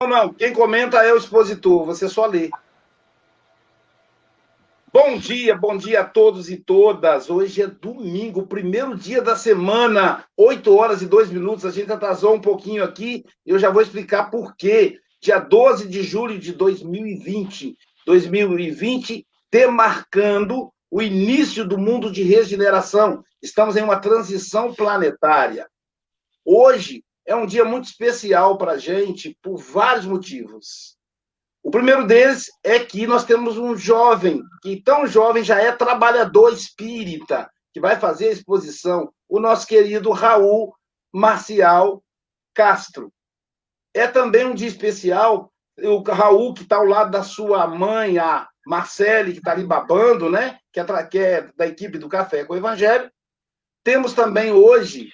Não, não. Quem comenta é o expositor, você só lê. Bom dia, bom dia a todos e todas. Hoje é domingo, primeiro dia da semana, 8 horas e 2 minutos. A gente atrasou um pouquinho aqui e eu já vou explicar por quê. Dia 12 de julho de 2020. 2020 demarcando o início do mundo de regeneração. Estamos em uma transição planetária. Hoje é um dia muito especial para a gente por vários motivos. O primeiro deles é que nós temos um jovem, que tão jovem já é trabalhador espírita, que vai fazer a exposição, o nosso querido Raul Marcial Castro. É também um dia especial, o Raul, que está ao lado da sua mãe, a Marcele, que está ali babando, né? Que é, que é da equipe do Café com o Evangelho. Temos também hoje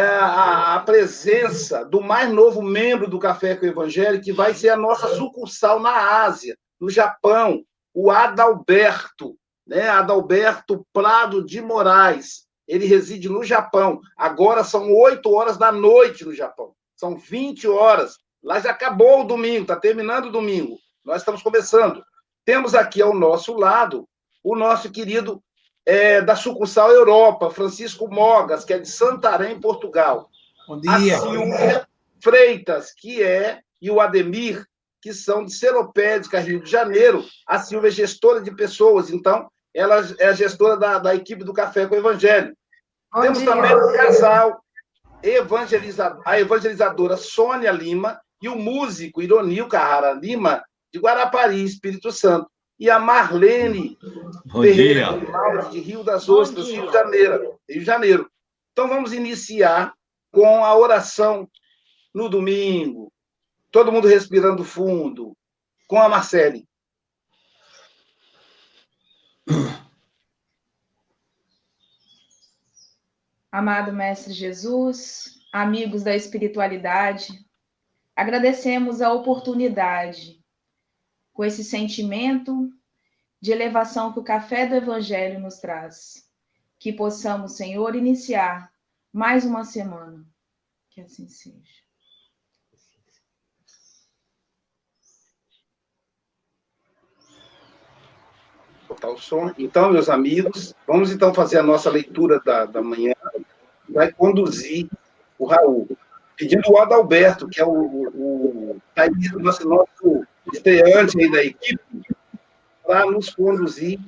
a, a, presença do mais novo membro do Café com o Evangelho, que vai ser a nossa sucursal na Ásia, no Japão, o Adalberto, né? Adalberto Prado de Moraes. Ele reside no Japão. Agora são 8 horas da noite no Japão. São 20 horas. Lá já acabou o domingo, está terminando o domingo. Nós estamos começando. Temos aqui ao nosso lado o nosso querido é, da sucursal Europa, Francisco Mogas, que é de Santarém, Portugal. Bom dia. A Silvia Freitas, que é, e o Ademir, que são de Seropédica, Rio de Janeiro. A Silvia é gestora de pessoas, então ela é a gestora da, da equipe do Café com o Evangelho. Bom Temos dia. também o casal evangeliza, a evangelizadora Sônia Lima e o músico Ironil Carrara Lima, de Guarapari, Espírito Santo e a Marlene Bom dia. de Rio das Ostras, Rio de Janeiro. Rio de Janeiro. Então vamos iniciar com a oração no domingo. Todo mundo respirando fundo, com a Marcele. Amado Mestre Jesus, amigos da espiritualidade, agradecemos a oportunidade com esse sentimento de elevação que o café do Evangelho nos traz. Que possamos, Senhor, iniciar mais uma semana. Que assim seja. Botar o som. Então, meus amigos, vamos então fazer a nossa leitura da, da manhã. Vai conduzir o Raul. Pedindo o Adalberto, que é o, o, o tá nosso, nosso estreante aí da equipe, para nos conduzir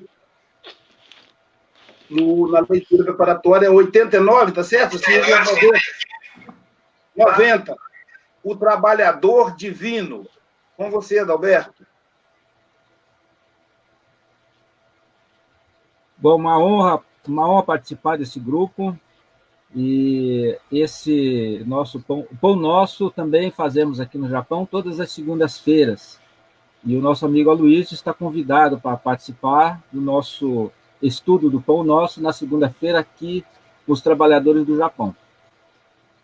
no, na leitura preparatória 89, tá certo? Sim, 90. O trabalhador divino. Com você, Adalberto. Bom, uma honra, uma honra participar desse grupo. E esse nosso pão, o pão nosso também fazemos aqui no Japão todas as segundas-feiras. E o nosso amigo Aloysio está convidado para participar do nosso estudo do Pão Nosso na segunda-feira aqui os trabalhadores do Japão.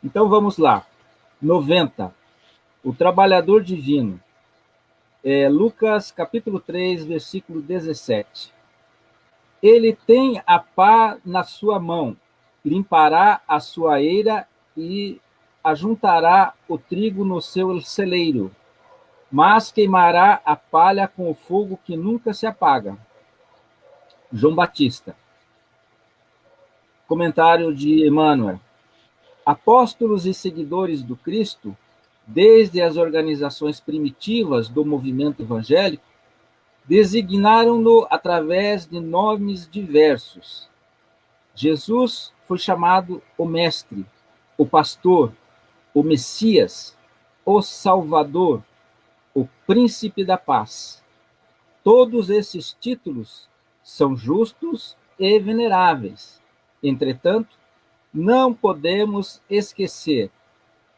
Então vamos lá. 90. O trabalhador divino. É, Lucas capítulo 3, versículo 17. Ele tem a pá na sua mão, limpará a sua eira e ajuntará o trigo no seu celeiro mas queimará a palha com o fogo que nunca se apaga. João Batista. Comentário de Emmanuel. Apóstolos e seguidores do Cristo, desde as organizações primitivas do movimento evangélico, designaram-no através de nomes diversos. Jesus foi chamado o Mestre, o Pastor, o Messias, o Salvador, o Príncipe da Paz. Todos esses títulos são justos e veneráveis. Entretanto, não podemos esquecer,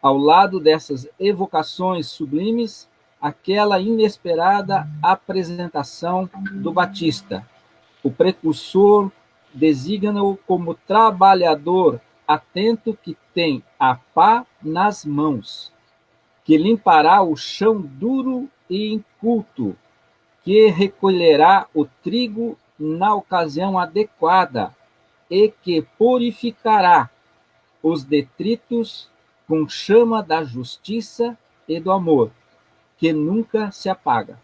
ao lado dessas evocações sublimes, aquela inesperada apresentação do Batista. O precursor designa-o como trabalhador atento que tem a pá nas mãos que limpará o chão duro e inculto, que recolherá o trigo na ocasião adequada e que purificará os detritos com chama da justiça e do amor, que nunca se apaga.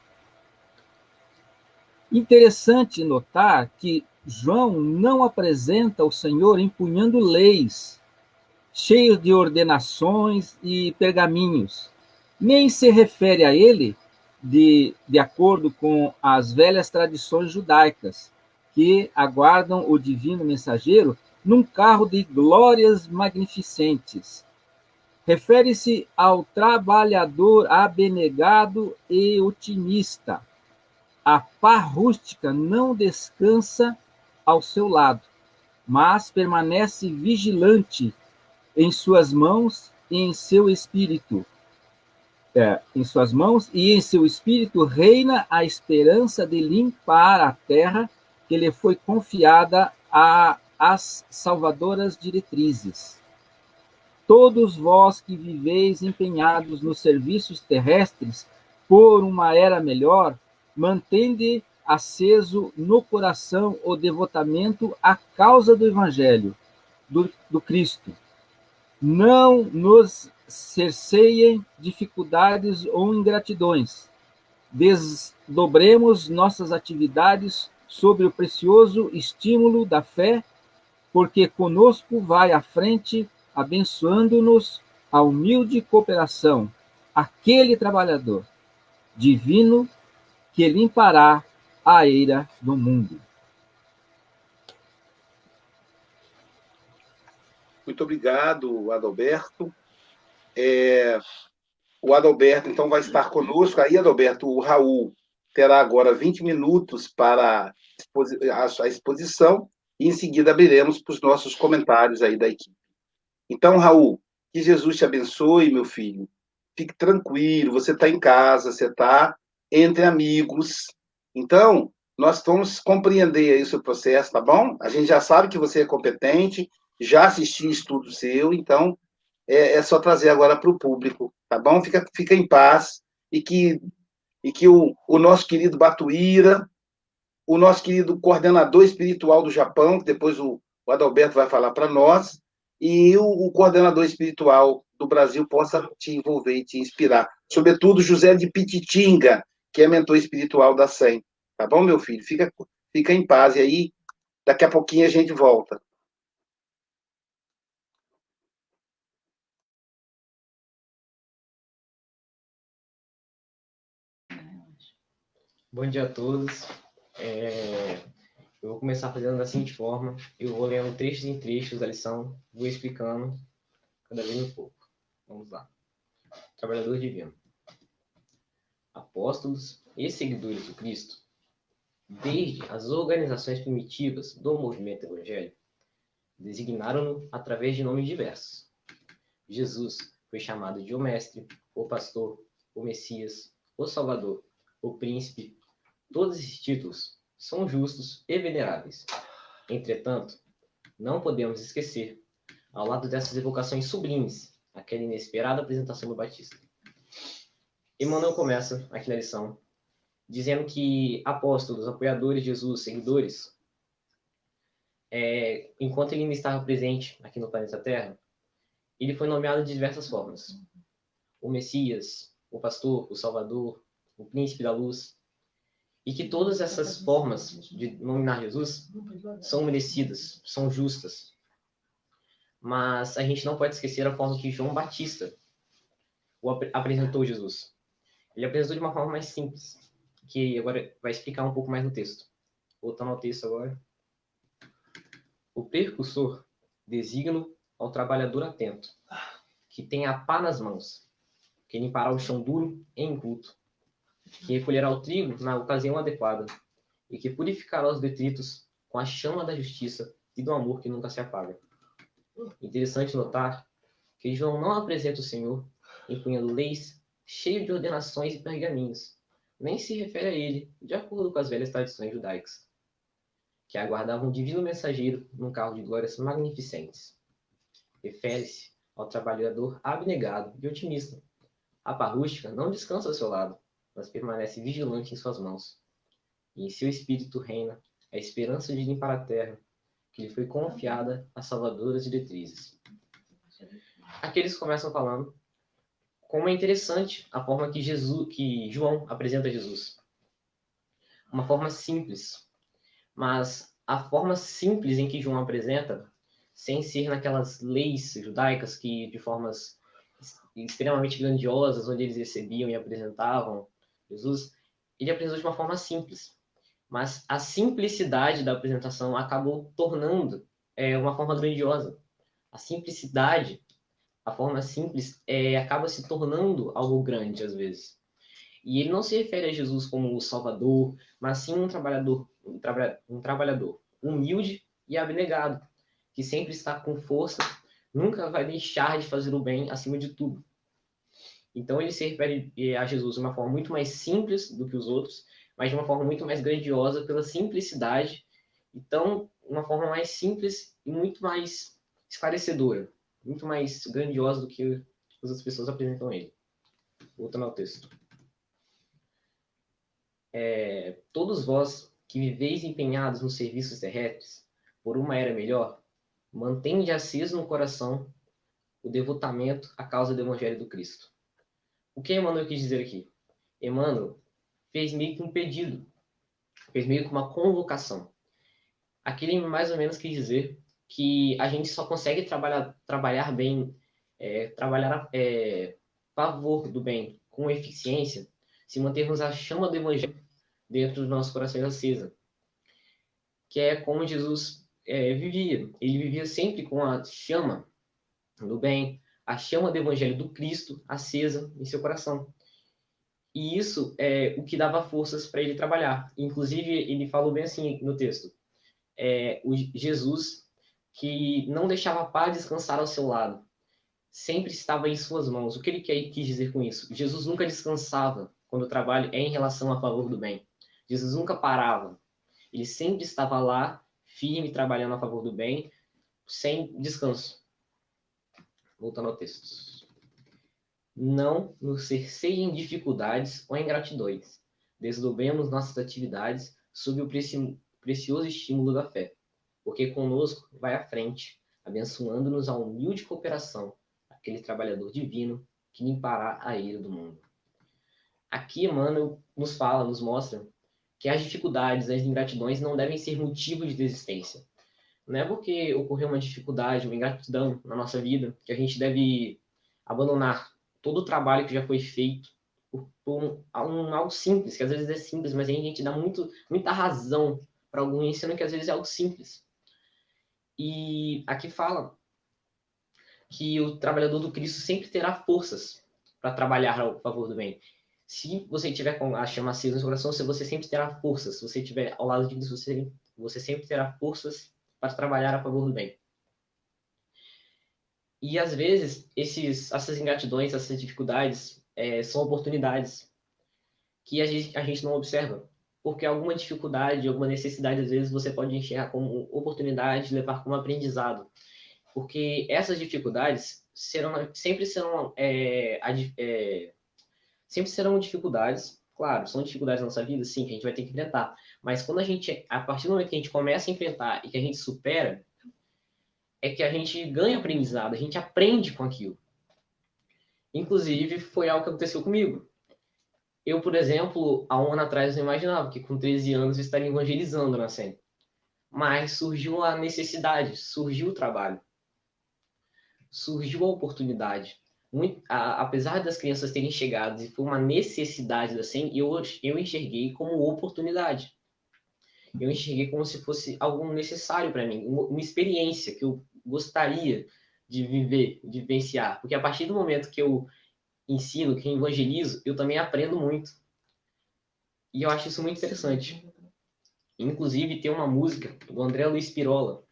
Interessante notar que João não apresenta o Senhor empunhando leis, cheio de ordenações e pergaminhos, nem se refere a ele de, de acordo com as velhas tradições judaicas, que aguardam o divino mensageiro num carro de glórias magnificentes. Refere-se ao trabalhador abnegado e otimista. A pá rústica não descansa ao seu lado, mas permanece vigilante em suas mãos e em seu espírito. É, em suas mãos e em seu espírito reina a esperança de limpar a terra que lhe foi confiada a as salvadoras diretrizes. Todos vós que viveis empenhados nos serviços terrestres por uma era melhor, mantende aceso no coração o devotamento à causa do Evangelho, do, do Cristo. Não nos cerceiem dificuldades ou ingratidões. Desdobremos nossas atividades sobre o precioso estímulo da fé, porque conosco vai à frente, abençoando-nos a humilde cooperação, aquele trabalhador divino que limpará a eira do mundo. Muito obrigado, Adalberto. É, o Adalberto, então, vai estar conosco. Aí, Adalberto, o Raul terá agora 20 minutos para a exposição e, em seguida, abriremos para os nossos comentários aí da equipe. Então, Raul, que Jesus te abençoe, meu filho. Fique tranquilo, você está em casa, você está entre amigos, então, nós vamos compreender aí o seu processo, tá bom? A gente já sabe que você é competente, já assisti estudo seu, então é, é só trazer agora para o público, tá bom? Fica, fica em paz e que, e que o, o nosso querido Batuíra, o nosso querido coordenador espiritual do Japão, que depois o, o Adalberto vai falar para nós, e o, o, coordenador espiritual do Brasil possa te envolver e te inspirar. Sobretudo José de Pititinga, que é mentor espiritual da SEM. Tá bom, meu filho? Fica, fica em paz. E aí, daqui a pouquinho a gente volta. Bom dia a todos. É... Eu vou começar fazendo da seguinte forma: eu vou lendo trechos em trechos da lição, vou explicando cada vez um pouco. Vamos lá. Trabalhador divino apóstolos e seguidores do Cristo, desde as organizações primitivas do movimento evangélico, designaram-no através de nomes diversos. Jesus foi chamado de o Mestre, o Pastor, o Messias, o Salvador, o Príncipe. Todos esses títulos são justos e veneráveis. Entretanto, não podemos esquecer, ao lado dessas evocações sublimes, aquela inesperada apresentação do Batista. Emmanuel começa aqui na lição dizendo que apóstolos, apoiadores de Jesus, seguidores, é, enquanto ele ainda estava presente aqui no planeta Terra, ele foi nomeado de diversas formas. O Messias, o Pastor, o Salvador, o Príncipe da Luz, e que todas essas formas de nominar Jesus são merecidas, são justas. Mas a gente não pode esquecer a forma que João Batista o apresentou Jesus. Ele apresentou de uma forma mais simples, que agora vai explicar um pouco mais no texto. Voltando ao texto agora. O percussor designa ao trabalhador atento, que tem a pá nas mãos, que limpará o chão duro e inculto, que recolherá o trigo na ocasião adequada, e que purificará os detritos com a chama da justiça e do amor que nunca se apaga. Interessante notar que João não apresenta o Senhor empunhando leis cheio de ordenações e pergaminhos. Nem se refere a ele, de acordo com as velhas tradições judaicas, que aguardavam um divino mensageiro num carro de glórias magnificentes. Refere-se ao trabalhador abnegado e otimista. A parrústica não descansa ao seu lado, mas permanece vigilante em suas mãos. E em seu espírito reina a esperança de limpar a terra, que lhe foi confiada às salvadoras diretrizes. Aqui eles começam falando como é interessante a forma que Jesus, que João apresenta Jesus. Uma forma simples, mas a forma simples em que João apresenta, sem ser naquelas leis judaicas que de formas extremamente grandiosas, onde eles recebiam e apresentavam Jesus, ele apresentou de uma forma simples. Mas a simplicidade da apresentação acabou tornando é, uma forma grandiosa. A simplicidade, a forma simples, é, acaba se tornando algo grande às vezes. E ele não se refere a Jesus como o Salvador, mas sim um trabalhador, um, um trabalhador humilde e abnegado, que sempre está com força, nunca vai deixar de fazer o bem acima de tudo. Então ele se refere eh, a Jesus de uma forma muito mais simples do que os outros, mas de uma forma muito mais grandiosa pela simplicidade. Então, uma forma mais simples e muito mais esclarecedora, muito mais grandiosa do que as outras pessoas apresentam ele. Voltando ao texto. É, todos vós que viveis empenhados nos serviços terrestres, por uma era melhor, mantende aceso no coração o devotamento à causa do Evangelho do Cristo o que Emmanuel quis dizer aqui? Emmanuel fez meio que um pedido, fez meio que uma convocação. Aqui ele mais ou menos quis dizer que a gente só consegue trabalhar, trabalhar bem, é, trabalhar é, favor do bem com eficiência se mantermos a chama do Evangelho dentro dos nossos corações acesa. Que é como Jesus é, vivia. Ele vivia sempre com a chama do bem, a chama do evangelho do Cristo acesa em seu coração. E isso é o que dava forças para ele trabalhar. Inclusive, ele falou bem assim no texto: é, o Jesus que não deixava a paz descansar ao seu lado, sempre estava em suas mãos. O que ele quis dizer com isso? Jesus nunca descansava quando o trabalho é em relação a favor do bem. Jesus nunca parava. Ele sempre estava lá, firme, trabalhando a favor do bem, sem descanso. Voltando ao texto. Não nos cerceiem dificuldades ou ingratidões. Desdobremos nossas atividades sob o precioso estímulo da fé, porque conosco vai à frente, abençoando-nos a humilde cooperação, aquele trabalhador divino que limpará a ira do mundo. Aqui Emmanuel nos fala, nos mostra que as dificuldades, as ingratidões não devem ser motivo de desistência, não é porque ocorreu uma dificuldade, uma ingratidão na nossa vida, que a gente deve abandonar todo o trabalho que já foi feito por, por um, um, algo simples, que às vezes é simples, mas a gente dá muito, muita razão para algum ensino que às vezes é algo simples. E aqui fala que o trabalhador do Cristo sempre terá forças para trabalhar ao favor do bem. Se você tiver com a chama acesa no seu coração, você sempre terá forças. Se você estiver ao lado de Cristo, você, você sempre terá forças para trabalhar a favor do bem. E às vezes esses, essas ingratidões, essas dificuldades é, são oportunidades que a gente, a gente não observa. Porque alguma dificuldade, alguma necessidade, às vezes você pode enxergar como oportunidade, levar como aprendizado. Porque essas dificuldades serão, sempre serão é, é, sempre serão dificuldades Claro, são dificuldades na nossa vida, sim, que a gente vai ter que enfrentar. Mas quando a gente, a partir do momento que a gente começa a enfrentar e que a gente supera, é que a gente ganha aprendizado, a gente aprende com aquilo. Inclusive, foi algo que aconteceu comigo. Eu, por exemplo, há um ano atrás não imaginava que com 13 anos eu estaria evangelizando na SEM. Mas surgiu a necessidade, surgiu o trabalho, surgiu a oportunidade muito, a, apesar das crianças terem chegado e foi uma necessidade da SEM, eu, eu enxerguei como oportunidade. Eu enxerguei como se fosse algo necessário para mim, uma, experiência que eu gostaria de viver, de vivenciar. Porque a partir do momento que eu ensino, que eu evangelizo, eu também aprendo muito. E eu acho isso muito interessante. Inclusive, tem uma música do André Luiz Pirola,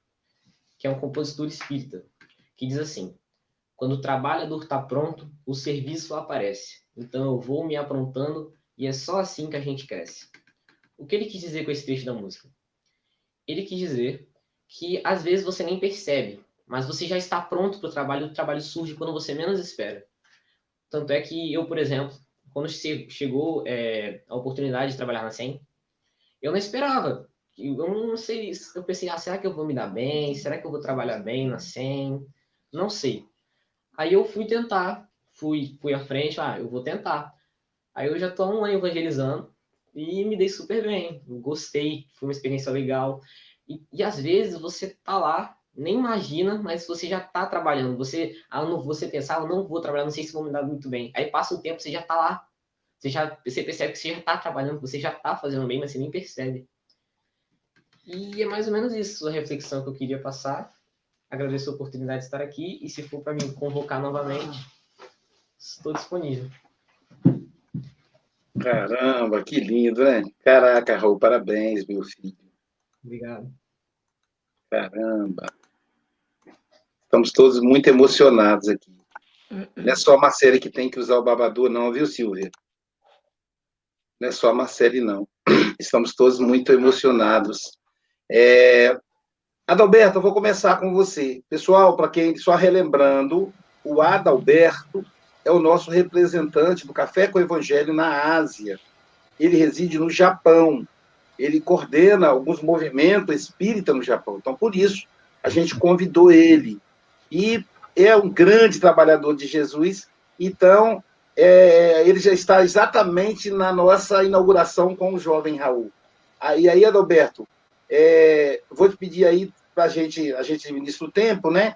que é um compositor espírita, que diz assim: quando o trabalhador está pronto, o serviço aparece. Então eu vou me aprontando e é só assim que a gente cresce. O que ele quis dizer com esse trecho da música? Ele quis dizer que às vezes você nem percebe, mas você já está pronto para o trabalho, o trabalho surge quando você menos espera. Tanto é que eu, por exemplo, quando chegou é, a oportunidade de trabalhar na SEM, eu não esperava. Eu não sei, eu pensei, ah, será que eu vou me dar bem? Será que eu vou trabalhar bem na SEM? Não sei. Aí eu fui tentar, fui, fui à frente, ah, eu vou tentar. Aí eu já estou um ano evangelizando e me dei super bem, gostei, foi uma experiência legal. E, e às vezes você tá lá, nem imagina, mas você já tá trabalhando. Você, ah, não, você pensar, eu não vou trabalhar, não sei se vou me dar muito bem. Aí passa um tempo, você já tá lá. Você já você percebe que você já tá trabalhando, você já tá fazendo bem, mas você nem percebe. E é mais ou menos isso a reflexão que eu queria passar. Agradeço a oportunidade de estar aqui e se for para me convocar novamente, estou disponível. Caramba, que lindo, né? Caraca, Raul, parabéns, meu filho. Obrigado. Caramba. Estamos todos muito emocionados aqui. Não é só a Marcele que tem que usar o babador, não, viu, Silvia? Não é só a Marcele, não. Estamos todos muito emocionados. É... Adalberto, eu vou começar com você. Pessoal, para quem só relembrando, o Adalberto é o nosso representante do Café com o Evangelho na Ásia. Ele reside no Japão. Ele coordena alguns movimentos espírita no Japão. Então, por isso, a gente convidou ele. E é um grande trabalhador de Jesus. Então, é, ele já está exatamente na nossa inauguração com o jovem Raul. Aí, aí Adalberto, é, vou te pedir aí para gente, a gente administra o tempo, né?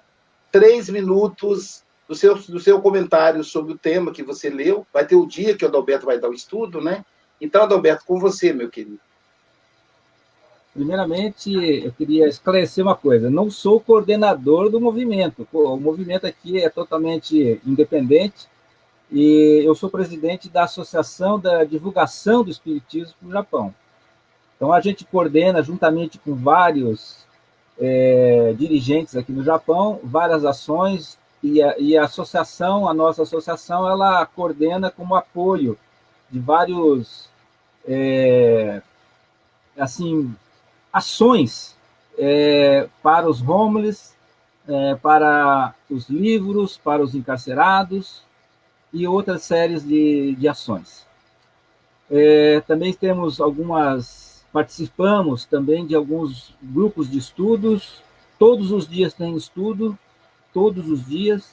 Três minutos do seu, do seu comentário sobre o tema que você leu. Vai ter o dia que o Adalberto vai dar o estudo, né? Então, Adalberto, com você, meu querido. Primeiramente, eu queria esclarecer uma coisa: não sou coordenador do movimento. O movimento aqui é totalmente independente e eu sou presidente da Associação da Divulgação do Espiritismo no Japão. Então, a gente coordena, juntamente com vários é, dirigentes aqui no Japão, várias ações e a, e a associação, a nossa associação, ela coordena como apoio de vários, é, assim, ações é, para os homeless, é, para os livros, para os encarcerados e outras séries de, de ações. É, também temos algumas, participamos também de alguns grupos de estudos, todos os dias tem estudo, todos os dias,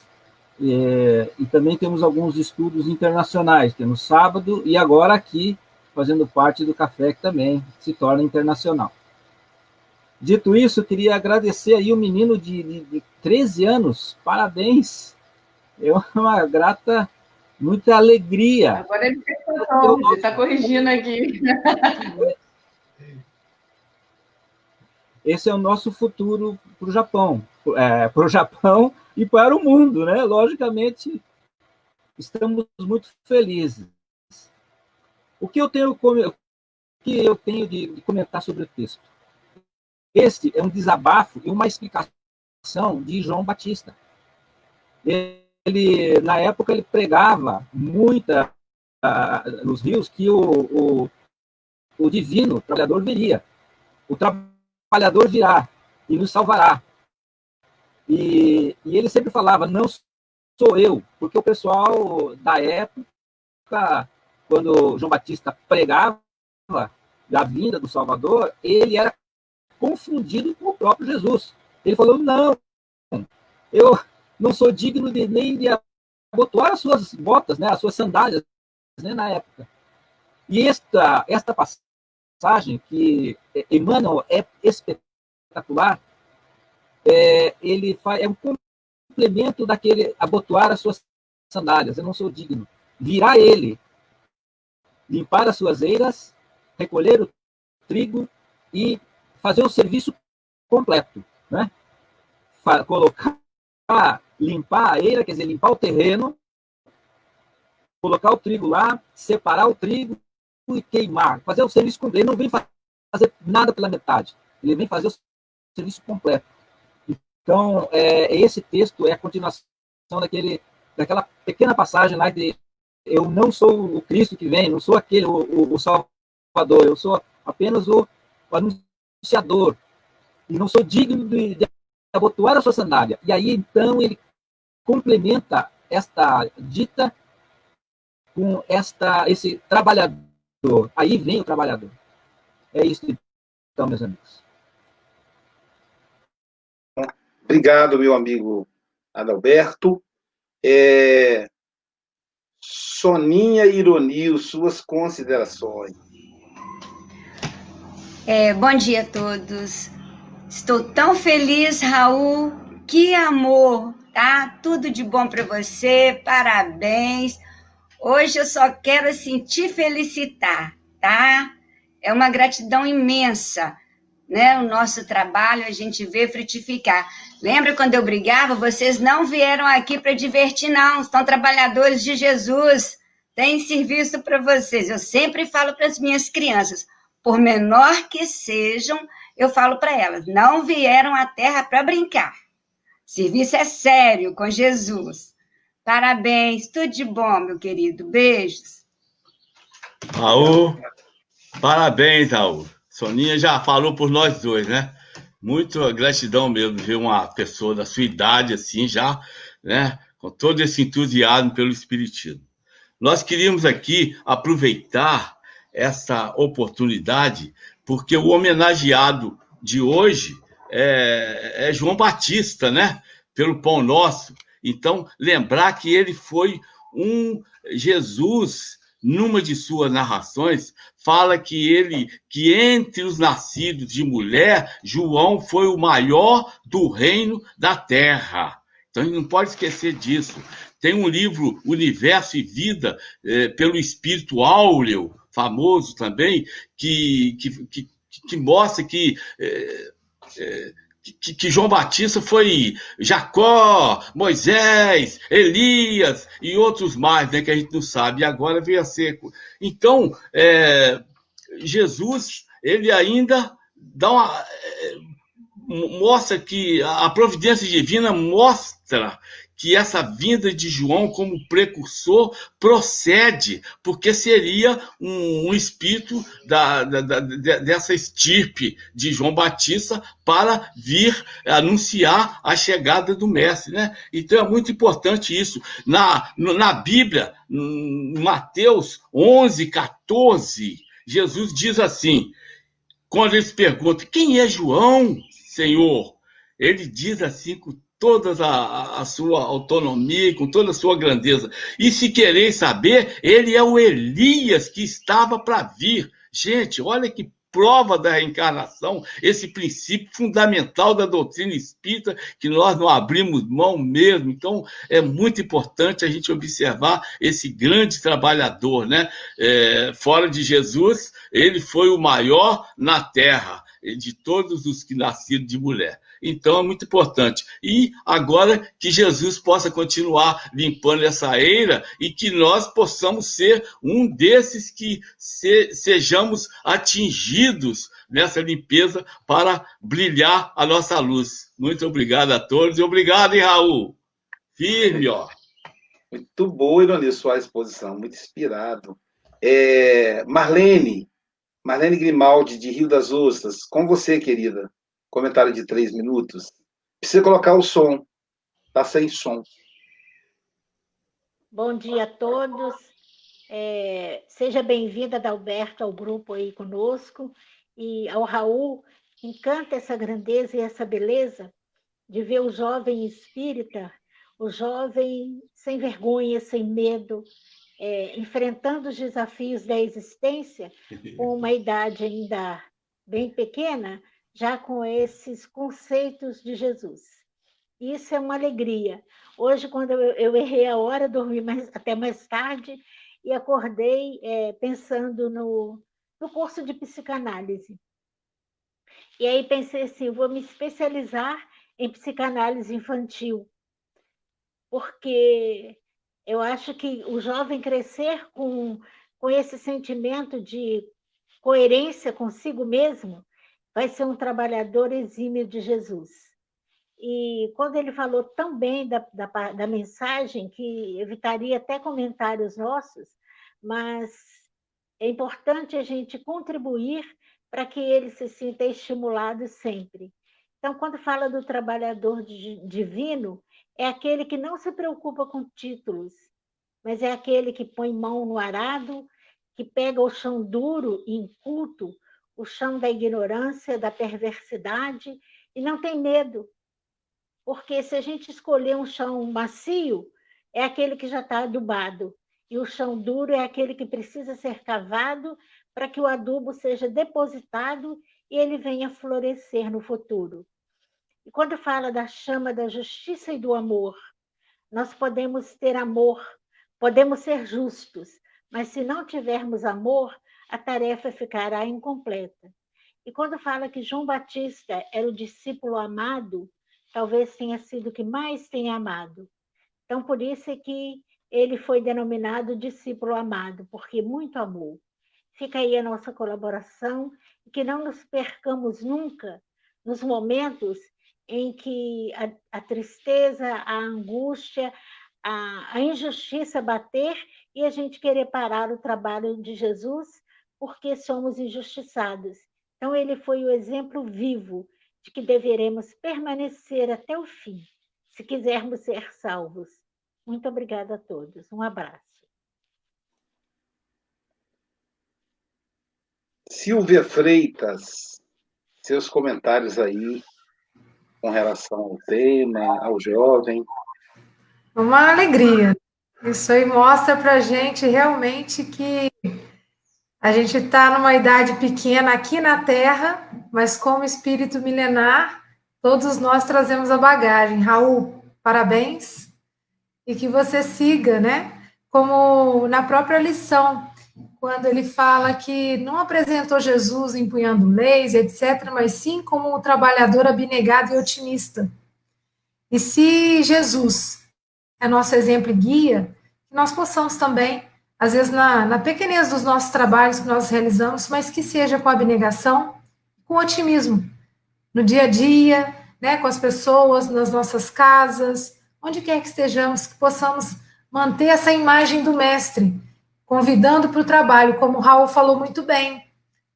é, e também temos alguns estudos internacionais, temos sábado e agora aqui, fazendo parte do café, que também se torna internacional. Dito isso, queria agradecer aí o menino de, de, de 13 anos, parabéns, é uma grata, muita alegria. Agora ele está corrigindo aqui. Esse é o nosso futuro para o Japão é, para o Japão e para o mundo, né? Logicamente, estamos muito felizes. O que eu tenho, o que eu tenho de comentar sobre o texto? Este é um desabafo e uma explicação de João Batista. Ele, na época, ele pregava muita uh, nos rios que o, o, o divino o trabalhador viria. O trabalhador virá e nos salvará. E, e ele sempre falava, não sou eu, porque o pessoal da época, quando João Batista pregava da vinda do Salvador, ele era confundido com o próprio Jesus. Ele falou, não, eu não sou digno de, nem de abotoar as suas botas, né, as suas sandálias, né, na época. E esta, esta passagem que Emmanuel é espetacular, é, ele faz, é um complemento daquele abotoar as suas sandálias. Eu não sou digno. Virar ele, limpar as suas eiras, recolher o trigo e fazer o serviço completo, né? Colocar, limpar a eira, quer dizer, limpar o terreno, colocar o trigo lá, separar o trigo e queimar, fazer o serviço completo. Ele não vem fazer nada pela metade, ele vem fazer o serviço completo. Então, é, esse texto é a continuação daquele, daquela pequena passagem lá de eu não sou o Cristo que vem, não sou aquele, o, o, o Salvador, eu sou apenas o, o, anunciador, e não sou digno de, de abotoar a sua sandália. E aí, então, ele complementa esta dita com esta, esse trabalhador. Aí vem o trabalhador. É isso, então, meus amigos. Obrigado, meu amigo Adalberto. É, Soninha Ironil, suas considerações. É, bom dia a todos. Estou tão feliz, Raul. Que amor, tá? Tudo de bom para você. Parabéns. Hoje eu só quero assim te felicitar, tá? É uma gratidão imensa, né? O nosso trabalho a gente vê frutificar. Lembra quando eu brigava? Vocês não vieram aqui para divertir, não. São trabalhadores de Jesus. Tem serviço para vocês. Eu sempre falo para as minhas crianças por menor que sejam, eu falo para elas, não vieram à Terra para brincar. Serviço é sério com Jesus. Parabéns, tudo de bom, meu querido. Beijos. Raul, parabéns, Raul. Soninha já falou por nós dois, né? Muito gratidão mesmo ver uma pessoa da sua idade assim, já, né? Com todo esse entusiasmo pelo Espiritismo. Nós queríamos aqui aproveitar essa oportunidade, porque o homenageado de hoje é, é João Batista, né? Pelo Pão Nosso. Então, lembrar que ele foi um Jesus numa de suas narrações, fala que ele, que entre os nascidos de mulher, João foi o maior do reino da terra. Então, a gente não pode esquecer disso. Tem um livro, Universo e Vida, eh, pelo Espírito Áureo, famoso também, que, que, que, que mostra que, é, é, que, que, João Batista foi Jacó, Moisés, Elias e outros mais, né, que a gente não sabe, e agora veio a seco. Então, é, Jesus, ele ainda dá uma. É, mostra que a providência divina mostra que essa vinda de João como precursor procede, porque seria um, um espírito da, da, da, dessa estirpe de João Batista para vir anunciar a chegada do Mestre. Né? Então é muito importante isso. Na, na Bíblia, Mateus 11, 14, Jesus diz assim, quando eles perguntam, quem é João, Senhor? Ele diz assim com toda a, a, sua autonomia, com toda a sua grandeza. E se querer saber, ele é o Elias que estava para vir. Gente, olha que prova da reencarnação, esse princípio fundamental da doutrina espírita, que nós não abrimos mão mesmo. Então, é muito importante a gente observar esse grande trabalhador, né? É, fora de Jesus, ele foi o maior na terra, de todos os que nasceram de mulher. Então é muito importante. E agora que Jesus possa continuar limpando essa eira e que nós possamos ser um desses que se, sejamos atingidos nessa limpeza para brilhar a nossa luz. Muito obrigado a todos e obrigado, hein, Raul? Firme, ó. Muito boa, Ironi, sua exposição, muito inspirado. É, Marlene, Marlene Grimaldi, de Rio das Ostras, com você, querida comentário de três minutos, precisa colocar o som. Está sem som. Bom dia a todos. É, seja bem-vinda, Adalberto, ao grupo aí conosco. E ao Raul, encanta essa grandeza e essa beleza de ver o jovem espírita, o jovem sem vergonha, sem medo, é, enfrentando os desafios da existência, com uma idade ainda bem pequena, já com esses conceitos de Jesus. Isso é uma alegria. Hoje, quando eu, errei a hora, dormi mais, até mais tarde e acordei é, pensando no, no curso de psicanálise. E aí pensei assim, vou me especializar em psicanálise infantil, porque eu acho que o jovem crescer com, com esse sentimento de coerência consigo mesmo vai ser um trabalhador exímio de Jesus. E quando ele falou tão bem da, da, da mensagem, que evitaria até comentários nossos, mas é importante a gente contribuir para que ele se sinta estimulado sempre. Então, quando fala do trabalhador divino, é aquele que não se preocupa com títulos, mas é aquele que põe mão no arado, que pega o chão duro e inculto o chão da ignorância, da perversidade, e não tem medo. Porque se a gente escolher um chão macio, é aquele que já está adubado. e o chão duro é aquele que precisa ser cavado para que o adubo seja depositado e ele venha florescer no futuro. E quando fala da chama da justiça e do amor, nós podemos ter amor, podemos ser justos, mas se não tivermos amor, a tarefa ficará incompleta. E quando fala que João Batista era o discípulo amado, talvez tenha sido o que mais tenha amado. Então, por isso é que ele foi denominado discípulo amado, porque muito amou. Fica aí a nossa colaboração e que não nos percamos nunca nos momentos em que a, a tristeza, a angústia, a, a injustiça bater e a gente querer parar o trabalho de Jesus porque somos injustiçados. Então, ele foi o exemplo vivo de que deveremos permanecer até o fim, se quisermos ser salvos. Muito obrigada a todos. Um abraço. Silvia Freitas, seus comentários aí com relação ao tema, ao jovem. Uma alegria. Isso aí mostra para a gente realmente que a gente está numa idade pequena aqui na Terra, mas como espírito milenar, todos nós trazemos a bagagem. Raul, parabéns. E que você siga, né? Como na própria lição, quando ele fala que não apresentou Jesus empunhando leis, etc., mas sim como um trabalhador abnegado e otimista. E se Jesus é nosso exemplo e guia, nós possamos também às vezes na, na pequenez dos nossos trabalhos que nós realizamos, mas que seja com abnegação, com otimismo, no dia a dia, né, com as pessoas, nas nossas casas, onde quer que estejamos, que possamos manter essa imagem do mestre, convidando para o trabalho, como o Raul falou muito bem.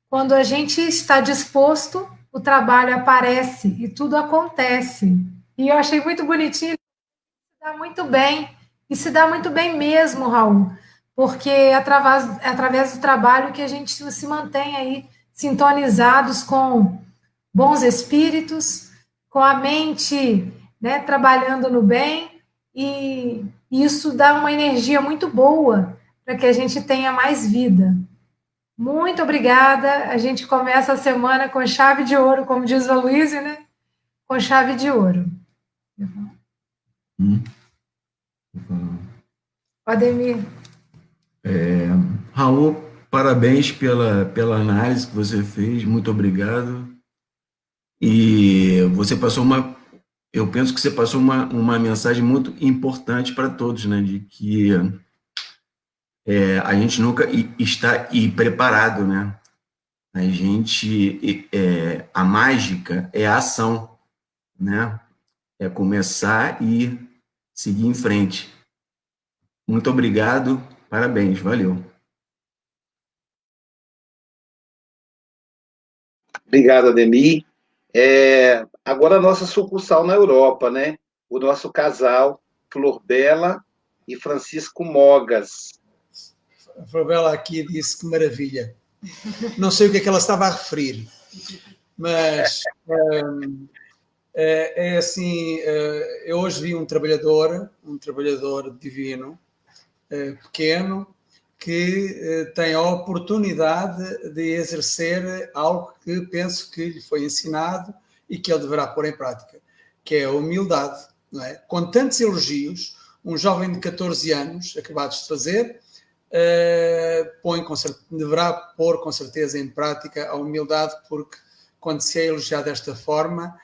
Quando a gente está disposto, o trabalho aparece e tudo acontece. E eu achei muito bonitinho, se dá muito bem, e se dá muito bem mesmo, Raul porque é através, é através do trabalho que a gente se mantém aí sintonizados com bons espíritos, com a mente né, trabalhando no bem, e isso dá uma energia muito boa para que a gente tenha mais vida. Muito obrigada. A gente começa a semana com chave de ouro, como diz o Luiz, né? Com chave de ouro. Hum. Ademir. É, Raul, parabéns pela, pela análise que você fez, muito obrigado. E você passou uma, eu penso que você passou uma, uma mensagem muito importante para todos, né, de que é, a gente nunca está e preparado, né? A gente, é, a mágica é a ação, né? É começar e seguir em frente. Muito obrigado Parabéns, valeu. Obrigado, Ademir. É, agora a nossa sucursal na Europa, né? O nosso casal, Flor Bela e Francisco Mogas. A Flor Bela aqui disse que maravilha. Não sei o que é que ela estava a referir, mas hum, é, é, assim, é, eu hoje vi um trabalhador, um trabalhador divino, eh, pequeno que eh, tem a oportunidade de exercer algo que penso que lhe foi ensinado e que ele deverá pôr em prática, que é a humildade. Não é? Com tantos elogios, um jovem de 14 anos, acabados de fazer, uh, põe deverá pôr com certeza em prática a humildade, porque quando se é elogiado desta forma,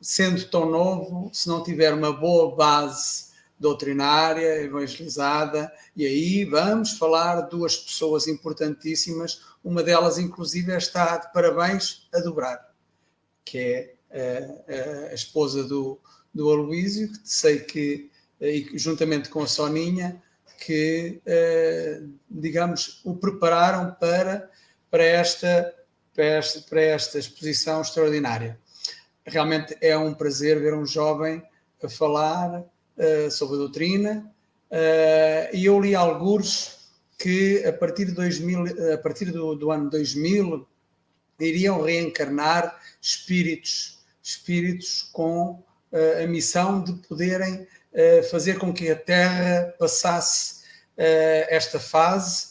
sendo tão novo, se não tiver uma boa base doutrinária, evangelizada, e aí vamos falar de duas pessoas importantíssimas, uma delas, inclusive, está de parabéns a dobrar, que é a, eh, eh, a esposa do, do Aloísio, que sei que, eh, juntamente com a Soninha, que, digamos, o prepararam para, para, esta, para, esta, para esta exposição extraordinária. Realmente é um prazer ver um jovem a falar uh, sobre a doutrina, uh, e eu li alguns que a partir, de 2000, a partir do, do ano 2000 iriam reencarnar espíritos, espíritos com uh, a missão de poderem fazer com que a Terra passasse esta fase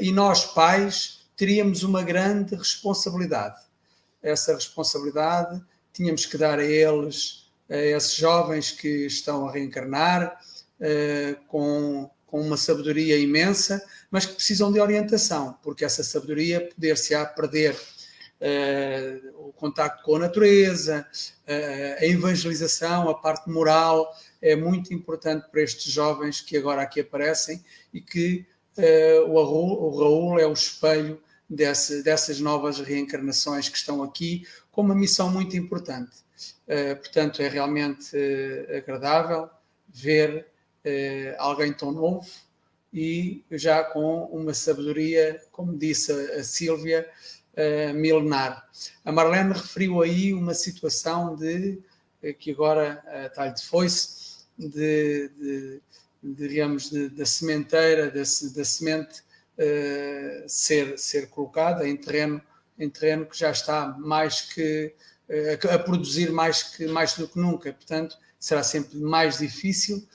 e nós, pais, teríamos uma grande responsabilidade. Essa responsabilidade tínhamos que dar a eles, esses jovens que estão a reencarnar, com, com uma sabedoria imensa, mas que precisam de orientação, porque essa sabedoria poder-se-á perder uh, o contacto com a natureza, uh, a evangelização, a parte moral, é muito importante para estes jovens que agora aqui aparecem e que uh, o, Raul, o Raul é o espelho desse, dessas novas reencarnações que estão aqui, com uma missão muito importante. Portanto, é realmente agradável ver alguém tão novo e já com uma sabedoria, como disse a, a Sílvia, milenar. A Marlene referiu aí uma situação de eh, que agora está-lhe de foice, de, de, da sementeira, da, semente uh, ser, ser colocada em terreno, em terreno que já está mais que a produzir mais, que, mais do que nunca. Portanto, será sempre mais difícil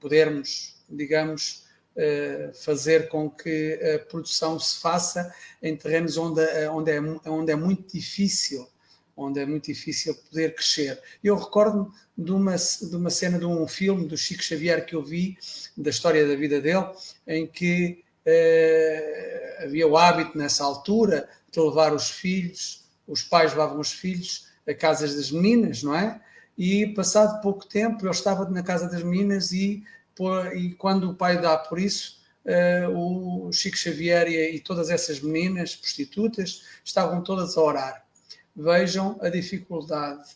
podermos, digamos, eh, fazer com que a produção se faça em terrenos onde, eh, onde, é, onde é muito difícil onde é muito difícil poder crescer. Eu recordo de uma, de uma cena de um filme do Chico Xavier que eu vi, da história da vida dele, em que eh, havia o hábito nessa altura de levar os filhos, os pais levavam os filhos a casas das meninas, não é? E passado pouco tempo eu estava na casa das meninas e por, e quando o pai dá por isso, uh, o Chico Xavier e, e, todas essas meninas prostitutas estavam todas a orar. Vejam a dificuldade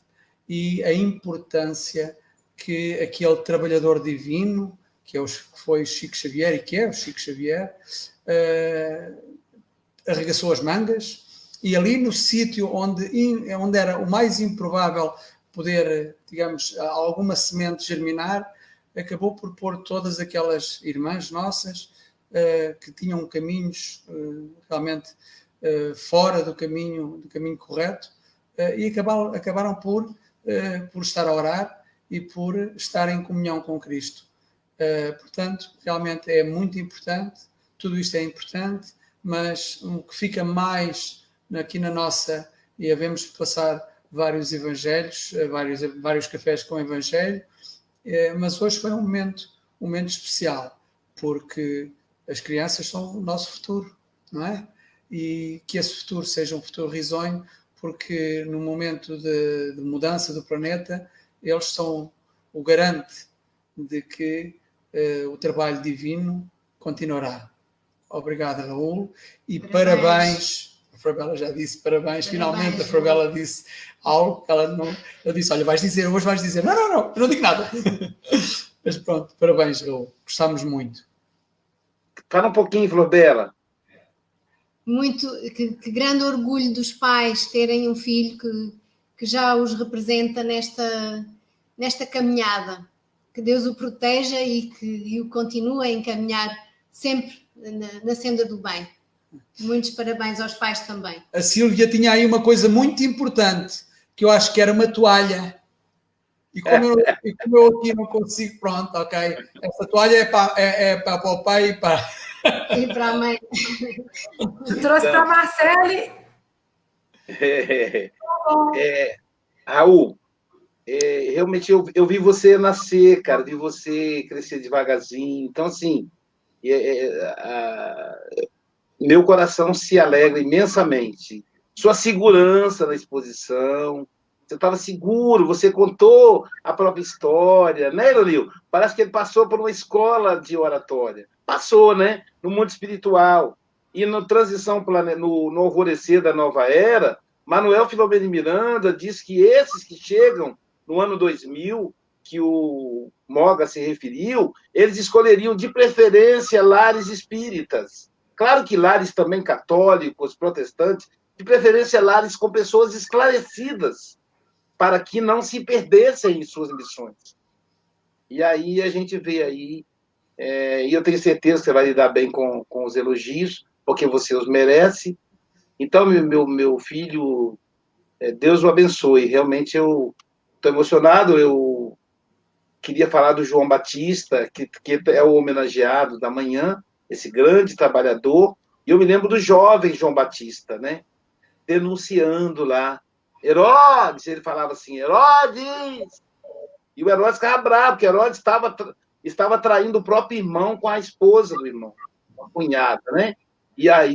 e a importância que aquele trabalhador divino, que, é o, que foi Chico Xavier e que é o Chico Xavier, uh, arregaçou as mangas e ali no sítio onde, onde era o mais improvável poder, digamos, alguma semente germinar, acabou por pôr todas aquelas irmãs nossas uh, que tinham caminhos uh, realmente uh, fora do caminho, do caminho correto e acabaram, acabaram por, por estar a orar e por estar em comunhão com Cristo. portanto, realmente é muito importante, tudo isto é importante, mas o que fica mais aqui na nossa, e havemos passar vários evangelhos, vários, vários cafés com evangelho, é, mas hoje foi um momento, um momento especial, porque as crianças são o nosso futuro, não é? E que esse futuro seja um futuro risonho, porque no momento de, de mudança do planeta, eles são o garante de que uh, o trabalho divino continuará. Obrigado, Raul, e parabéns. parabéns. A Fabela já disse parabéns, parabéns finalmente a Fabela disse algo que ela não. Eu disse: Olha, vais dizer, hoje vais dizer, não, não, não, eu não digo nada. Mas pronto, parabéns, Raul. Gostámos muito. Fala um pouquinho, Flor Bela. Muito, que, que, grande orgulho dos pais terem um filho que, que já os representa nesta, nesta caminhada. Que Deus o proteja e que e o continue a encaminhar sempre na, na senda do bem. Muitos parabéns aos pais também. A Silvia tinha aí uma coisa muito importante que eu acho que era uma toalha. E como, eu, e como eu aqui não consigo, pronto, ok. Essa toalha é para, é, é para o pai e para. E para a mãe. Trouxe para a Marcele. É, é, Raul, é, realmente eu, eu vi você nascer, cara, vi você crescer devagarzinho. Então, assim, é, é a, meu coração se alegra imensamente sua segurança na exposição. Você estava seguro, você contou a própria história, né, Elonil? Parece que ele passou por uma escola de oratória. Passou, né? No mundo espiritual. E na transição, no, no alvorecer da nova era, Manuel Filomeno Miranda diz que esses que chegam no ano 2000, que o Moga se referiu, eles escolheriam de preferência lares espíritas. Claro que lares também católicos, protestantes, de preferência lares com pessoas esclarecidas, para que não se perdessem em suas missões. E aí a gente vê aí, é, e eu tenho certeza que você vai lidar bem com, com os elogios, porque você os merece. Então, meu, meu, filho, é, Deus o abençoe. Realmente eu estou emocionado, eu queria falar do João Batista, que, que é o homenageado da manhã, esse grande trabalhador. E eu me lembro do jovem João Batista, né? Denunciando lá. Herodes, ele falava assim, Herodes! E o Herodes ficava bravo, porque Herodes estava, estava traindo o próprio irmão com a esposa do irmão, a cunhada, né? E aí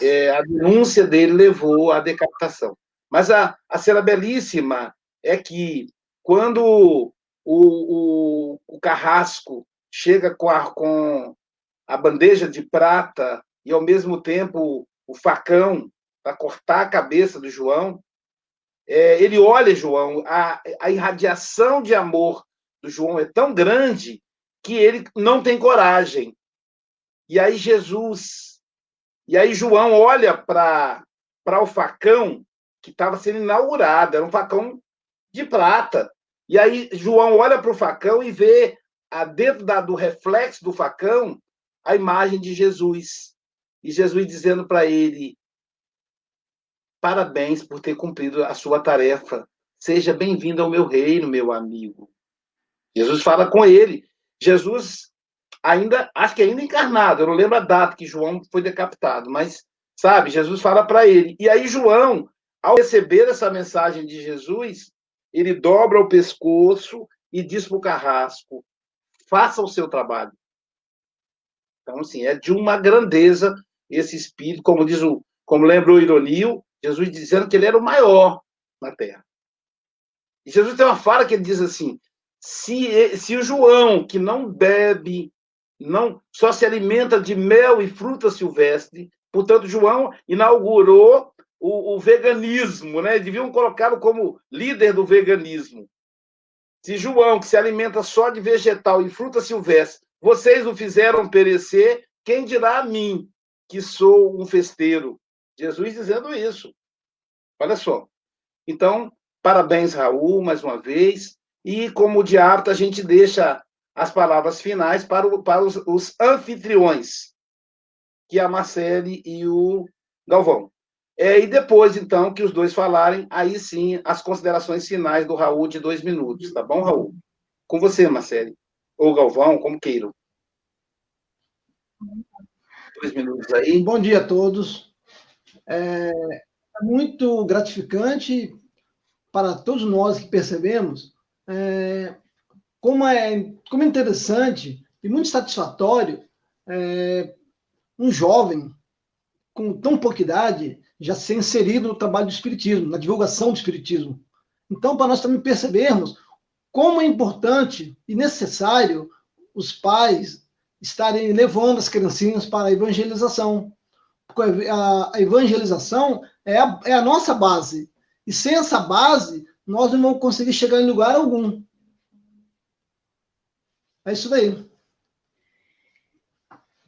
é, a denúncia dele levou à decapitação. Mas a, a cena belíssima é que quando o, o, o carrasco chega com a, com a bandeja de prata e, ao mesmo tempo, o facão para cortar a cabeça do João, é, ele olha João, a, a irradiação de amor do João é tão grande que ele não tem coragem. E aí Jesus, e aí João olha para o facão que estava sendo inaugurado, era um facão de prata. E aí João olha para o facão e vê a, dentro da, do reflexo do facão a imagem de Jesus. E Jesus dizendo para ele: Parabéns por ter cumprido a sua tarefa. Seja bem-vindo ao meu reino, meu amigo. Jesus fala com ele. Jesus ainda, acho que ainda encarnado, eu não lembro a data que João foi decapitado, mas sabe, Jesus fala para ele. E aí João, ao receber essa mensagem de Jesus, ele dobra o pescoço e diz para o carrasco: faça o seu trabalho. Então, assim, é de uma grandeza esse espírito, como diz o, como lembra o Ironio, Jesus dizendo que ele era o maior na terra. E Jesus tem uma fala que ele diz assim: se, se o João, que não bebe, não só se alimenta de mel e fruta silvestre, portanto, João inaugurou o, o veganismo, né? Deviam colocá-lo como líder do veganismo. Se João, que se alimenta só de vegetal e fruta silvestre, vocês o fizeram perecer, quem dirá a mim, que sou um festeiro? Jesus dizendo isso. Olha só. Então, parabéns, Raul, mais uma vez. E, como de hábito, a gente deixa as palavras finais para, o, para os, os anfitriões, que é a Marcele e o Galvão. É, e depois, então, que os dois falarem, aí sim, as considerações finais do Raul de dois minutos, tá bom, Raul? Com você, Marcele. Ou Galvão, como queiram. Dois minutos aí. Bom dia a todos. É, é muito gratificante para todos nós que percebemos é, como, é, como é interessante e muito satisfatório é, um jovem com tão pouca idade já ser inserido no trabalho do Espiritismo, na divulgação do Espiritismo. Então, para nós também percebermos como é importante e necessário os pais estarem levando as criancinhas para a evangelização. Porque a, evangelização é a, é a nossa base. E sem essa base, nós não vamos conseguir chegar em lugar algum. É isso daí.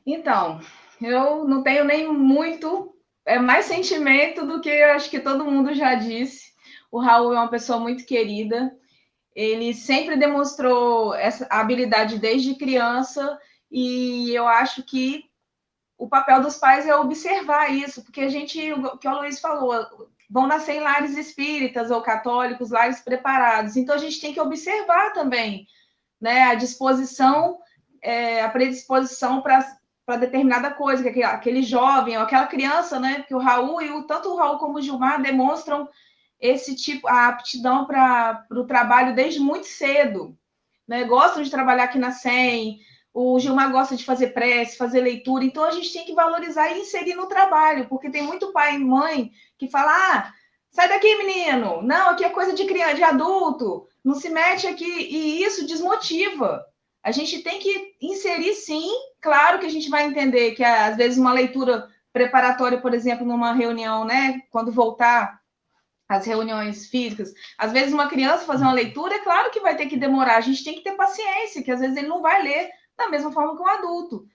Então, eu não tenho nem muito é mais sentimento do que acho que todo mundo já disse. O Raul é uma pessoa muito querida. Ele sempre demonstrou essa habilidade desde criança e eu acho que o papel dos pais é observar isso, porque a gente, o que o Luiz falou, vão nascer em lares espíritas ou católicos, lares preparados. Então a gente tem que observar também, né, a disposição, é, a predisposição para para determinada coisa, que aquele jovem ou aquela criança, né? Que o Raul e o, tanto o Raul como o Gilmar demonstram esse tipo, a aptidão para o trabalho desde muito cedo. Né? Gostam de trabalhar aqui na SEM, o Gilmar gosta de fazer prece, fazer leitura, então a gente tem que valorizar e inserir no trabalho, porque tem muito pai e mãe que fala: ah, sai daqui, menino, não, aqui é coisa de criança, de adulto, não se mete aqui, e isso desmotiva. A gente tem que inserir, sim. Claro que a gente vai entender que, às vezes, uma leitura preparatória, por exemplo, numa reunião, né? Quando voltar às reuniões físicas, às vezes uma criança fazer uma leitura, é claro que vai ter que demorar. A gente tem que ter paciência, que às vezes ele não vai ler da mesma forma que um adulto.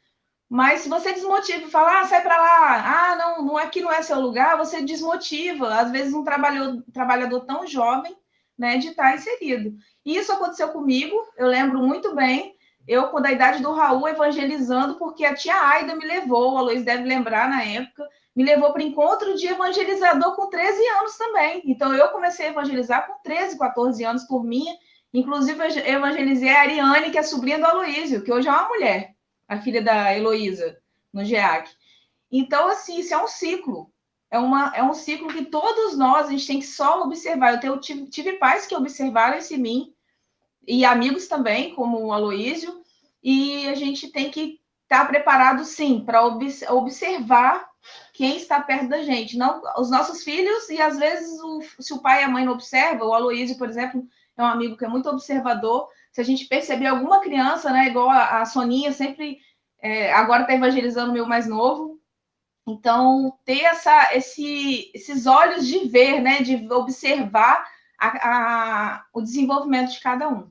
Mas se você desmotiva e fala, ah, sai para lá, ah, não, não aqui não é seu lugar, você desmotiva. Às vezes um trabalhador, trabalhador tão jovem, né, de estar inserido. E isso aconteceu comigo, eu lembro muito bem eu, com a idade do Raul, evangelizando, porque a tia Aida me levou, a Luiz deve lembrar na época, me levou para encontro de evangelizador com 13 anos também. Então, eu comecei a evangelizar com 13, 14 anos, turminha, Inclusive, eu evangelizei a Ariane, que é sobrinha do Aloísio, que hoje é uma mulher, a filha da Heloísa, no GEAC. Então, assim, isso é um ciclo. É, uma, é um ciclo que todos nós, a gente tem que só observar. Eu tenho, tive, tive pais que observaram isso em mim, e amigos também, como o Aloísio, e a gente tem que estar preparado, sim, para observar quem está perto da gente. Não os nossos filhos, e às vezes, o, se o pai e a mãe não observam, o Aloísio, por exemplo, é um amigo que é muito observador. Se a gente perceber alguma criança, né, igual a, a Soninha, sempre é, agora está evangelizando o meu mais novo. Então, ter essa, esse, esses olhos de ver, né, de observar a, a, o desenvolvimento de cada um.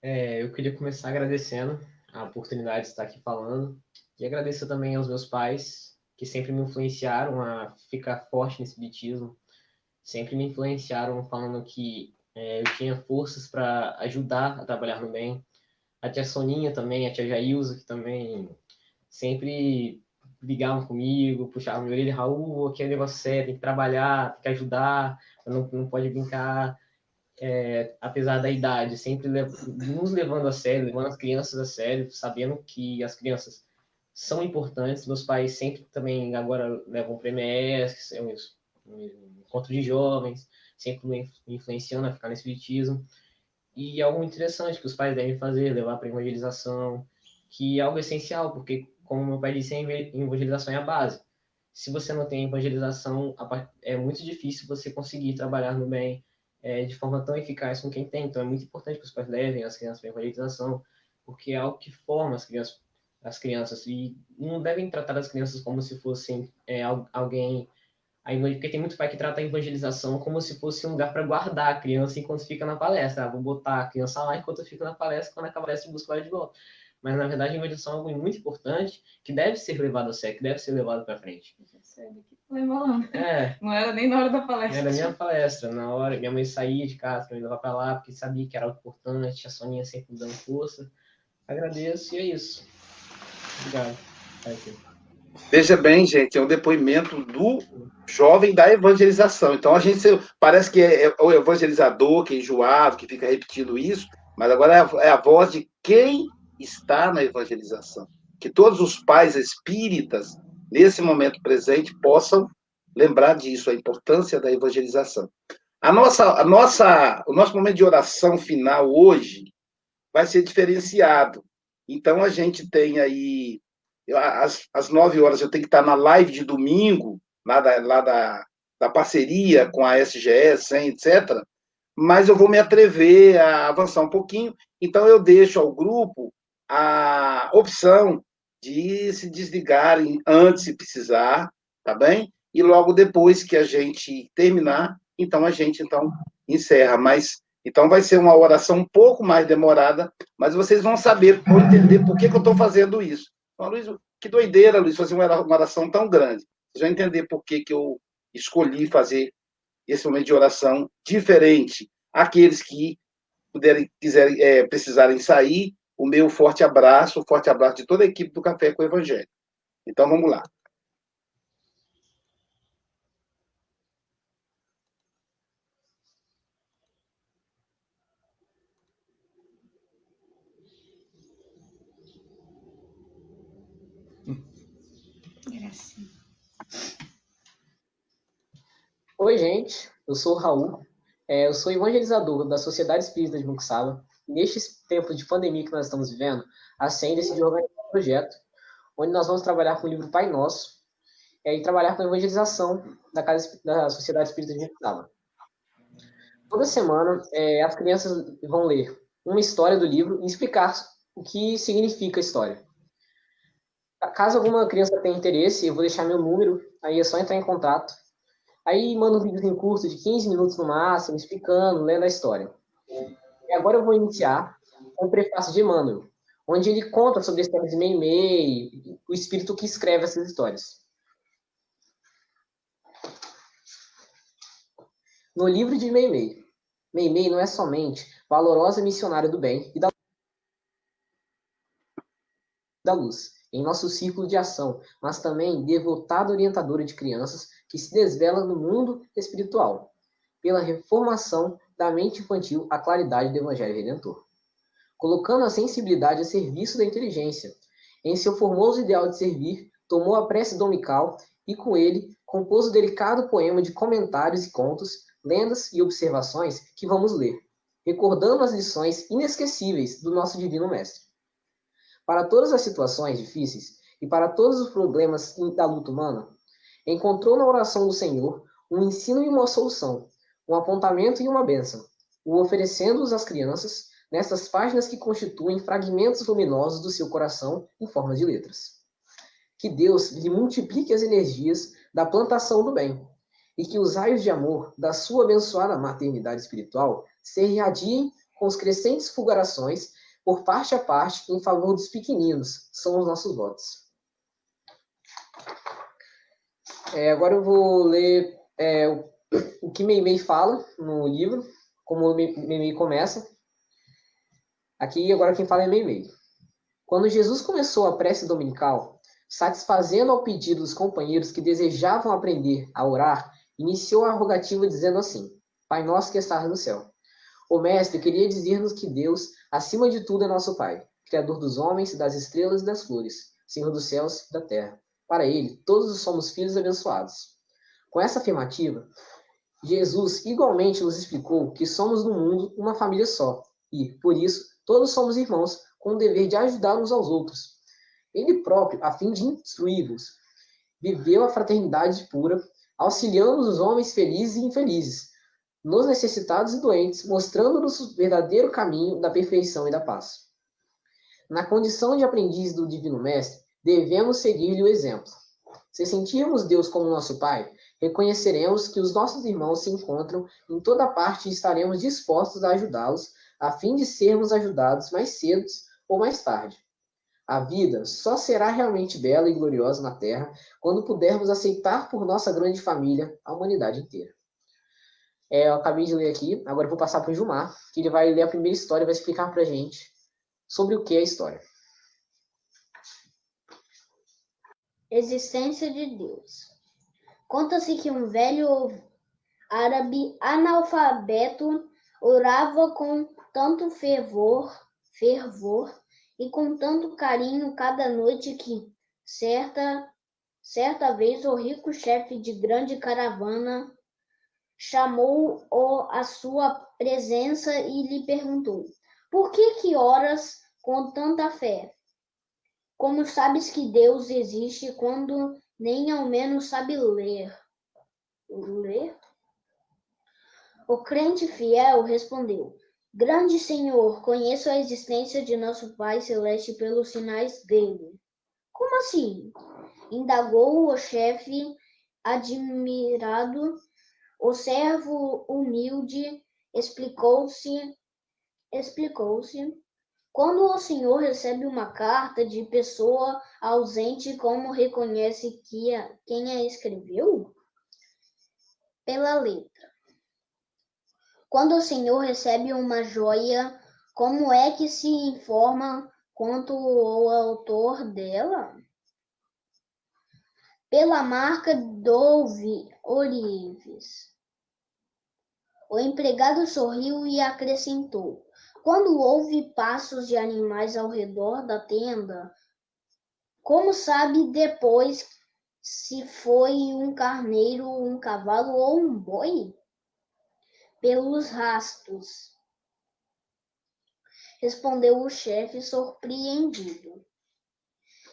É, eu queria começar agradecendo a oportunidade de estar aqui falando e agradecer também aos meus pais que sempre me influenciaram a ficar forte nesse bitismo, sempre me influenciaram falando que é, eu tinha forças para ajudar a trabalhar no bem. A tia Soninha também, a tia Jailza, que também sempre ligavam comigo, puxavam minha orelha, Raul, aqui é negócio sério, tem que trabalhar, tem que ajudar, não, não pode brincar. É, apesar da idade, sempre nos levando a sério, levando as crianças a sério, sabendo que as crianças são importantes. Meus pais sempre também agora levam para MS, é um, encontro de jovens, sempre me influenciando a ficar no espiritismo. E é algo interessante que os pais devem fazer, levar para evangelização, que é algo essencial, porque, como meu pai disse, a evangelização é a base. Se você não tem evangelização, é muito difícil você conseguir trabalhar no bem é, de forma tão eficaz com quem tem. Então, é muito importante que os pais levem as crianças para a evangelização, porque é algo que forma as crianças, as crianças e não devem tratar as crianças como se fossem é, alguém porque tem muito pai que trata a evangelização como se fosse um lugar para guardar a criança enquanto fica na palestra. Ah, vou botar a criança lá enquanto eu fico na palestra, quando acabar a palestra, busco ela de volta. Mas, na verdade, a evangelização é algo muito importante que deve ser levado a sério, que deve ser levado para frente. É. Não era nem na hora da palestra. Era nem na palestra. Na hora, minha mãe saía de casa para me levar para lá, porque sabia que era algo importante, a Soninha sempre me dando força. Agradeço e é isso. Obrigado. Veja bem, gente, é um depoimento do jovem da evangelização. Então a gente parece que é, é o evangelizador que é enjoado, que fica repetindo isso, mas agora é a, é a voz de quem está na evangelização. Que todos os pais espíritas, nesse momento presente, possam lembrar disso, a importância da evangelização. A nossa, a nossa, o nosso momento de oração final hoje vai ser diferenciado. Então a gente tem aí às, às 9 horas eu tenho que estar na live de domingo, lá da, lá da, da parceria com a SGS, 100, etc. Mas eu vou me atrever a avançar um pouquinho, então eu deixo ao grupo a opção de se desligarem antes se precisar, tá bem? E logo depois que a gente terminar, então a gente então encerra. Mas então vai ser uma oração um pouco mais demorada, mas vocês vão saber, vão entender por que, que eu estou fazendo isso. Então, Luiz, que doideira, Luiz, fazer uma oração tão grande. Vocês vão entender por que, que eu escolhi fazer esse momento de oração diferente. Aqueles que puderem, quiserem, é, precisarem sair, o meu forte abraço, o forte abraço de toda a equipe do Café com o Evangelho. Então, vamos lá. Oi, gente. Eu sou o Raul. É, eu sou evangelizador da Sociedade Espírita de Muxaba. Neste tempo de pandemia que nós estamos vivendo, a SEM decidiu organizar um projeto onde nós vamos trabalhar com o livro Pai Nosso é, e trabalhar com a evangelização da, casa, da Sociedade Espírita de Muxaba. Toda semana, é, as crianças vão ler uma história do livro e explicar o que significa a história. Caso alguma criança tenha interesse, eu vou deixar meu número, aí é só entrar em contato Aí manda um vídeo em curso de 15 minutos no máximo, explicando, lendo a história. E agora eu vou iniciar com o prefácio de Emmanuel, onde ele conta sobre a história de Meimei, o espírito que escreve essas histórias. No livro de Meimei, Meimei não é somente valorosa missionária do bem e da luz em nosso círculo de ação, mas também devotada orientadora de crianças que se desvela no mundo espiritual. pela reformação da mente infantil à claridade do Evangelho Redentor, colocando a sensibilidade a serviço da inteligência. Em seu formoso ideal de servir, tomou a prece dominical e, com ele, compôs o delicado poema de comentários e contos, lendas e observações que vamos ler, recordando as lições inesquecíveis do nosso Divino Mestre. Para todas as situações difíceis e para todos os problemas da luta humana, encontrou na oração do Senhor um ensino e uma solução, um apontamento e uma bênção, o oferecendo-os às crianças nessas páginas que constituem fragmentos luminosos do seu coração em forma de letras. Que Deus lhe multiplique as energias da plantação do bem, e que os raios de amor da sua abençoada maternidade espiritual se irradiem com os crescentes fulgurações por parte a parte em favor dos pequeninos, são os nossos votos. É, agora eu vou ler é, o, o, que Meimei fala no livro, como Meimei começa. Aqui agora quem fala é Meimei. Quando Jesus começou a prece dominical, satisfazendo ao pedido dos companheiros que desejavam aprender a orar, iniciou a rogativa dizendo assim: Pai nosso que estás no céu. O mestre queria dizer-nos que Deus, acima de tudo, é nosso Pai, Criador dos homens, das estrelas e das flores, Senhor dos céus e da terra. Para ele, todos somos filhos abençoados. Com essa afirmativa, Jesus igualmente nos explicou que somos no mundo uma família só e, por isso, todos somos irmãos com o dever de ajudar uns aos outros. Ele próprio, a fim de instruí-los, viveu a fraternidade pura, auxiliando os homens felizes e infelizes, nos necessitados e doentes, mostrando-nos o verdadeiro caminho da perfeição e da paz. Na condição de aprendiz do Divino Mestre, devemos seguir-lhe o exemplo. Se sentirmos Deus como nosso Pai, reconheceremos que os nossos irmãos se encontram em toda parte e estaremos dispostos a ajudá-los, a fim de sermos ajudados mais cedo ou mais tarde. A vida só será realmente bela e gloriosa na Terra quando pudermos aceitar por nossa grande família a humanidade inteira. É, eu acabei de ler aqui, agora eu vou passar para o Gilmar, que ele vai ler a primeira história e vai explicar para a gente sobre o que é a história. Existência de Deus. Conta-se que um velho árabe analfabeto orava com tanto fervor, fervor e com tanto carinho cada noite que, certa, certa vez, o rico chefe de grande caravana chamou-o à sua presença e lhe perguntou: Por que que oras com tanta fé? Como sabes que Deus existe quando nem ao menos sabe ler? Ler? O crente fiel respondeu: Grande Senhor, conheço a existência de nosso Pai Celeste pelos sinais dele. Como assim? Indagou o chefe, admirado. O servo humilde explicou-se, explicou-se. Quando o senhor recebe uma carta de pessoa ausente, como reconhece que a, quem a escreveu? Pela letra. Quando o senhor recebe uma joia, como é que se informa quanto o autor dela? Pela marca Dove Orives. O empregado sorriu e acrescentou: Quando houve passos de animais ao redor da tenda, como sabe depois se foi um carneiro, um cavalo ou um boi? pelos rastros, respondeu o chefe surpreendido.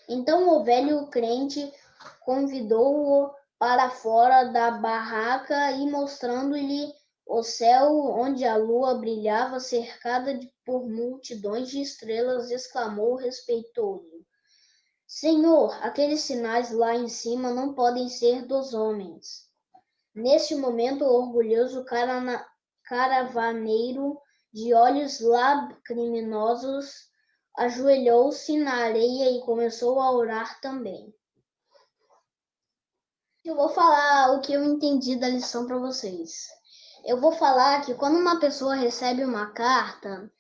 Então o velho crente convidou-o para fora da barraca e mostrando-lhe o céu onde a lua brilhava cercada por multidões de estrelas, exclamou respeitoso: Senhor, aqueles sinais lá em cima não podem ser dos homens. Neste momento, o orgulhoso cara caravaneiro de olhos lacriminosos ajoelhou-se na areia e começou a orar também. Eu vou falar o que eu entendi da lição para vocês. Eu vou falar que quando uma pessoa recebe uma carta,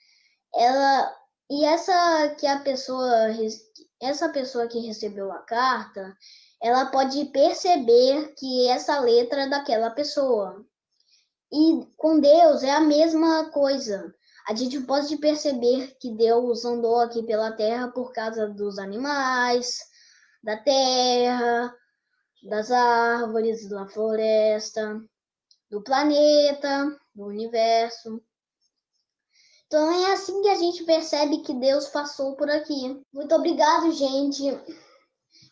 ela e essa que a pessoa essa pessoa que recebeu a carta, ela pode perceber que essa letra é daquela pessoa. E com Deus é a mesma coisa. A gente pode perceber que Deus andou aqui pela terra por causa dos animais, da terra, das árvores, da floresta, do planeta, do universo. Então é assim que a gente percebe que Deus passou por aqui. Muito obrigado, gente.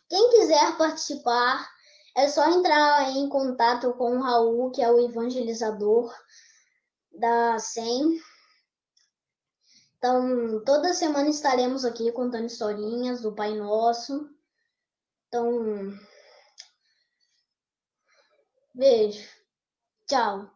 Quem quiser participar, é só entrar em contato com o Raul, que é o evangelizador da SEM. Então, toda semana estaremos aqui contando historinhas do Pai Nosso. Então, beijo. Chào.